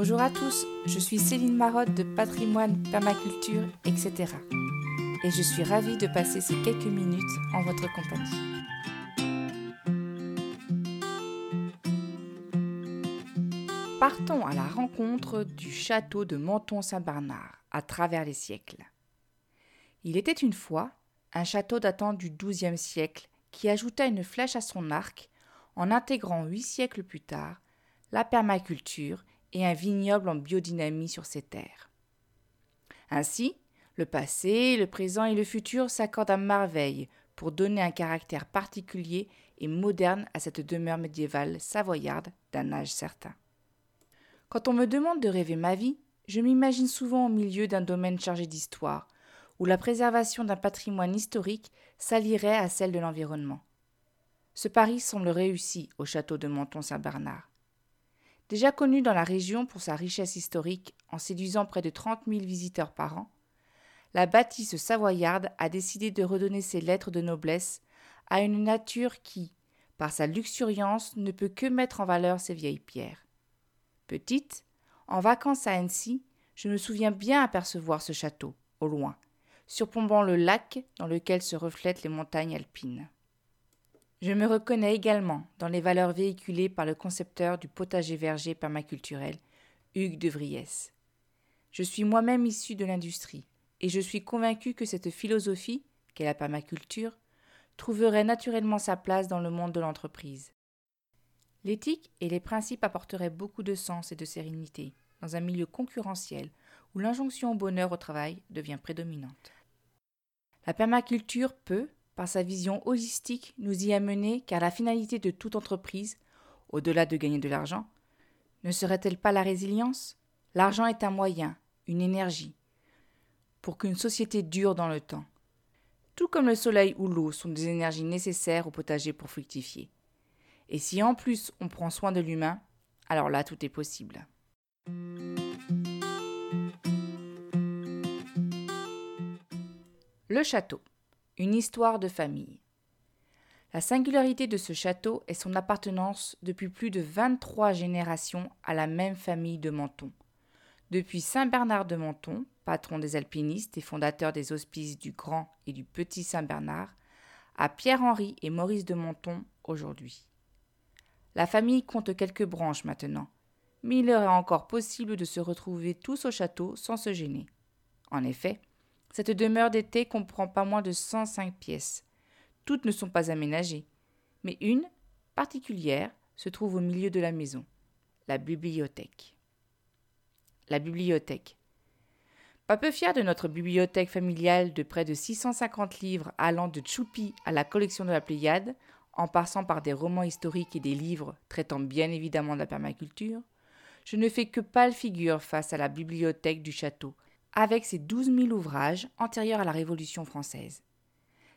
Bonjour à tous, je suis Céline Marotte de Patrimoine, Permaculture, etc. Et je suis ravie de passer ces quelques minutes en votre compagnie. Partons à la rencontre du château de Menton-Saint-Bernard à travers les siècles. Il était une fois un château datant du XIIe siècle qui ajouta une flèche à son arc en intégrant huit siècles plus tard la permaculture et un vignoble en biodynamie sur ses terres. Ainsi, le passé, le présent et le futur s'accordent à merveille pour donner un caractère particulier et moderne à cette demeure médiévale savoyarde d'un âge certain. Quand on me demande de rêver ma vie, je m'imagine souvent au milieu d'un domaine chargé d'histoire, où la préservation d'un patrimoine historique s'allierait à celle de l'environnement. Ce pari semble réussi au château de Menton-Saint-Bernard. Déjà connu dans la région pour sa richesse historique en séduisant près de 30 000 visiteurs par an, la bâtisse savoyarde a décidé de redonner ses lettres de noblesse à une nature qui, par sa luxuriance, ne peut que mettre en valeur ses vieilles pierres. Petite, en vacances à Annecy, je me souviens bien apercevoir ce château, au loin, surplombant le lac dans lequel se reflètent les montagnes alpines. Je me reconnais également dans les valeurs véhiculées par le concepteur du potager-verger permaculturel, Hugues de Vries. Je suis moi-même issu de l'industrie, et je suis convaincu que cette philosophie, qu'est la permaculture, trouverait naturellement sa place dans le monde de l'entreprise. L'éthique et les principes apporteraient beaucoup de sens et de sérénité dans un milieu concurrentiel où l'injonction au bonheur au travail devient prédominante. La permaculture peut, par sa vision holistique, nous y amener car la finalité de toute entreprise, au-delà de gagner de l'argent, ne serait-elle pas la résilience? L'argent est un moyen, une énergie, pour qu'une société dure dans le temps. Tout comme le soleil ou l'eau sont des énergies nécessaires au potager pour fructifier. Et si en plus on prend soin de l'humain, alors là tout est possible. Le château. Une histoire de famille. La singularité de ce château est son appartenance depuis plus de 23 générations à la même famille de Menton. Depuis Saint Bernard de Menton, patron des alpinistes et fondateur des hospices du Grand et du Petit Saint Bernard, à Pierre-Henri et Maurice de Menton aujourd'hui. La famille compte quelques branches maintenant, mais il leur est encore possible de se retrouver tous au château sans se gêner. En effet, cette demeure d'été comprend pas moins de 105 pièces. Toutes ne sont pas aménagées, mais une, particulière, se trouve au milieu de la maison, la bibliothèque. La bibliothèque. Pas peu fier de notre bibliothèque familiale de près de 650 livres allant de Tchoupi à la collection de la Pléiade, en passant par des romans historiques et des livres traitant bien évidemment de la permaculture, je ne fais que pâle figure face à la bibliothèque du château, avec ses 12 000 ouvrages antérieurs à la Révolution française.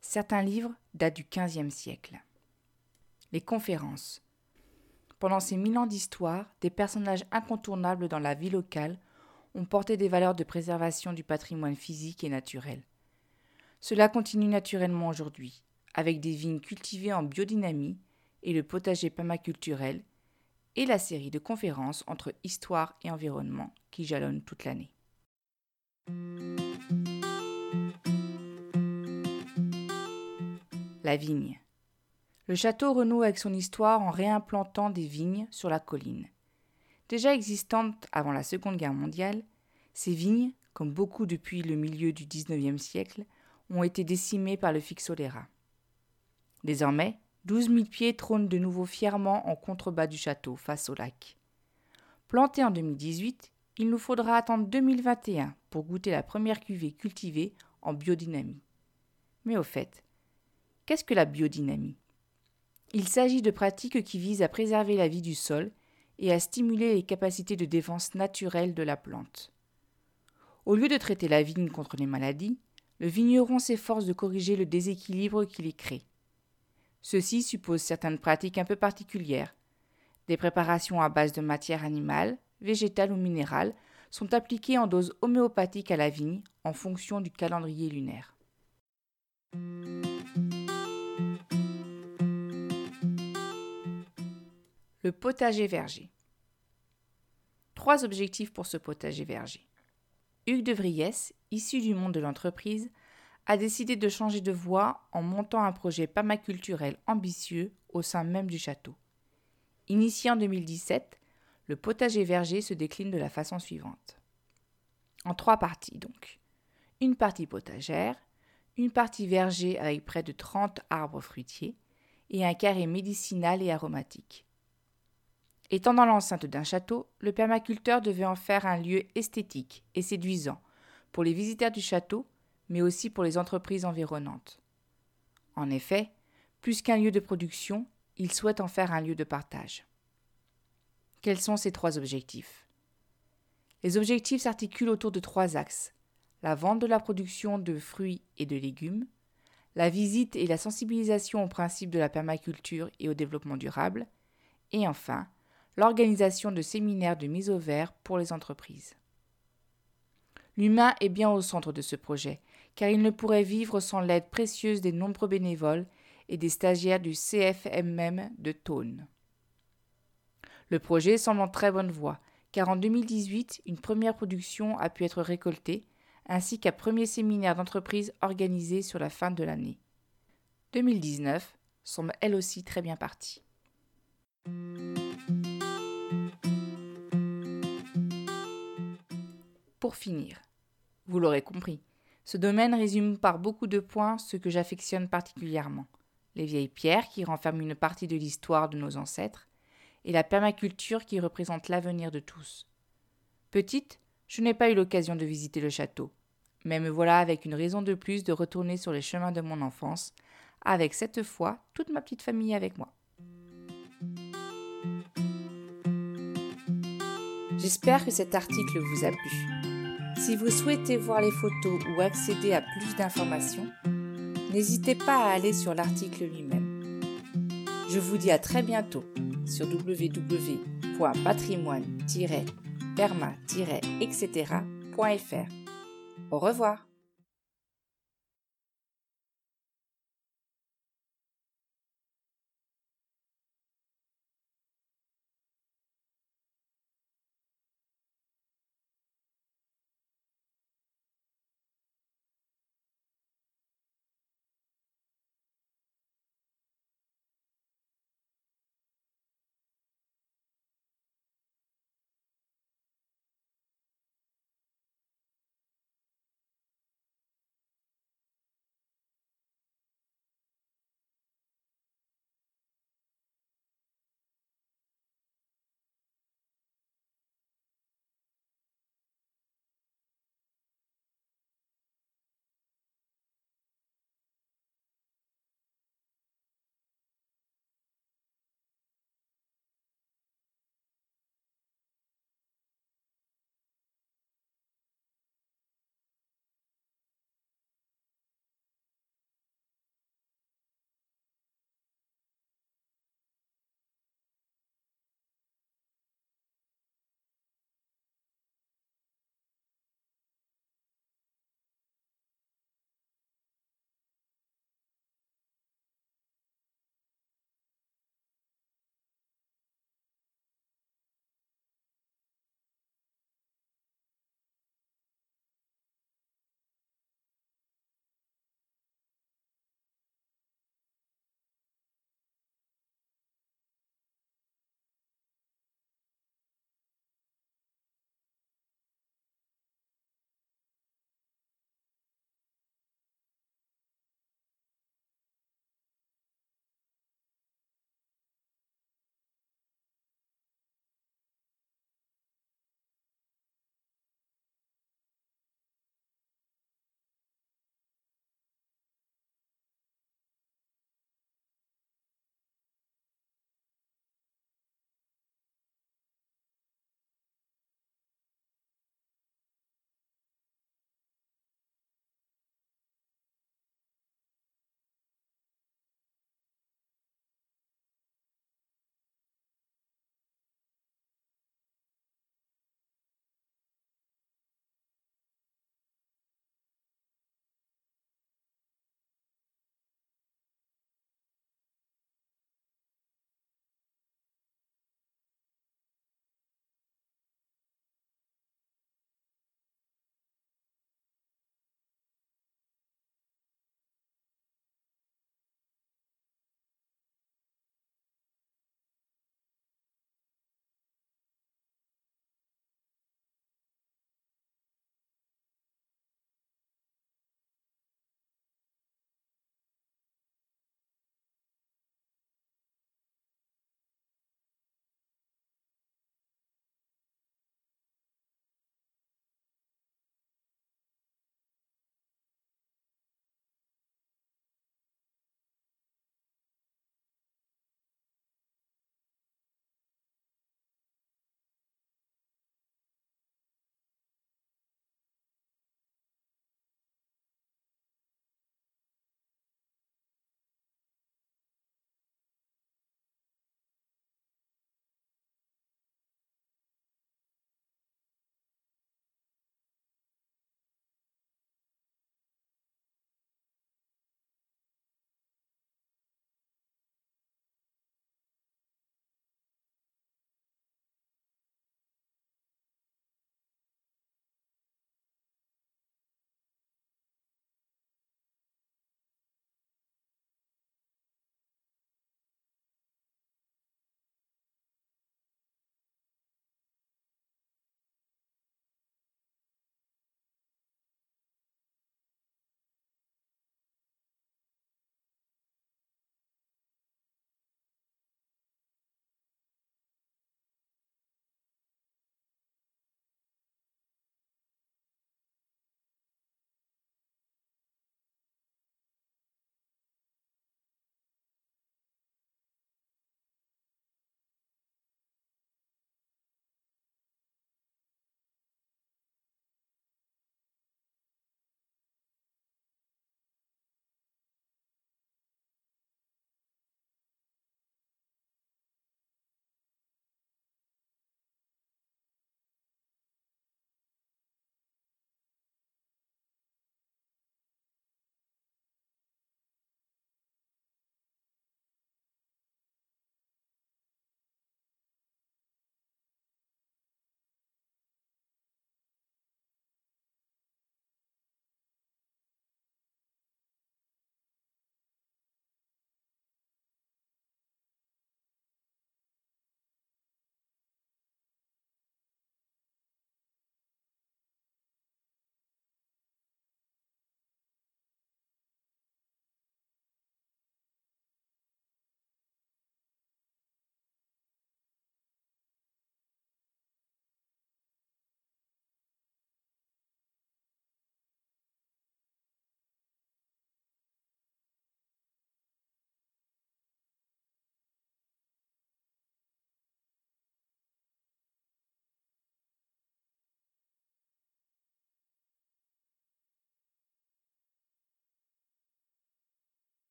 Certains livres datent du XVe siècle. Les conférences. Pendant ces mille ans d'histoire, des personnages incontournables dans la vie locale ont porté des valeurs de préservation du patrimoine physique et naturel. Cela continue naturellement aujourd'hui, avec des vignes cultivées en biodynamie et le potager permaculturel, et la série de conférences entre histoire et environnement qui jalonnent toute l'année. La vigne. Le château renoue avec son histoire en réimplantant des vignes sur la colline. Déjà existantes avant la Seconde Guerre mondiale, ces vignes, comme beaucoup depuis le milieu du XIXe siècle, ont été décimées par le fixoléra. Désormais, douze mille pieds trônent de nouveau fièrement en contrebas du château, face au lac. Plantés en 2018, il nous faudra attendre 2021 pour goûter la première cuvée cultivée en biodynamie. Mais au fait, qu'est-ce que la biodynamie? Il s'agit de pratiques qui visent à préserver la vie du sol et à stimuler les capacités de défense naturelles de la plante. Au lieu de traiter la vigne contre les maladies, le vigneron s'efforce de corriger le déséquilibre qui les crée. Ceci suppose certaines pratiques un peu particulières, des préparations à base de matière animale, végétales ou minérales, sont appliquées en dose homéopathique à la vigne en fonction du calendrier lunaire. Le potager verger. trois objectifs pour ce potager verger. Hugues de Vries, issu du monde de l'entreprise, a décidé de changer de voie en montant un projet permaculturel ambitieux au sein même du château. Initié en 2017, le potager verger se décline de la façon suivante. En trois parties donc. Une partie potagère, une partie verger avec près de 30 arbres fruitiers et un carré médicinal et aromatique. Étant dans l'enceinte d'un château, le permaculteur devait en faire un lieu esthétique et séduisant pour les visiteurs du château, mais aussi pour les entreprises environnantes. En effet, plus qu'un lieu de production, il souhaite en faire un lieu de partage. Quels sont ces trois objectifs? Les objectifs s'articulent autour de trois axes la vente de la production de fruits et de légumes, la visite et la sensibilisation au principe de la permaculture et au développement durable, et enfin, l'organisation de séminaires de mise au vert pour les entreprises. L'humain est bien au centre de ce projet, car il ne pourrait vivre sans l'aide précieuse des nombreux bénévoles et des stagiaires du CFMM de Thône. Le projet semble en très bonne voie, car en 2018, une première production a pu être récoltée, ainsi qu'un premier séminaire d'entreprise organisé sur la fin de l'année. 2019 semble elle aussi très bien partie. Pour finir, vous l'aurez compris, ce domaine résume par beaucoup de points ce que j'affectionne particulièrement les vieilles pierres qui renferment une partie de l'histoire de nos ancêtres, et la permaculture qui représente l'avenir de tous. Petite, je n'ai pas eu l'occasion de visiter le château, mais me voilà avec une raison de plus de retourner sur les chemins de mon enfance, avec cette fois toute ma petite famille avec moi. J'espère que cet article vous a plu. Si vous souhaitez voir les photos ou accéder à plus d'informations, n'hésitez pas à aller sur l'article lui-même. Je vous dis à très bientôt sur www.patrimoine-perma-etc.fr. Au revoir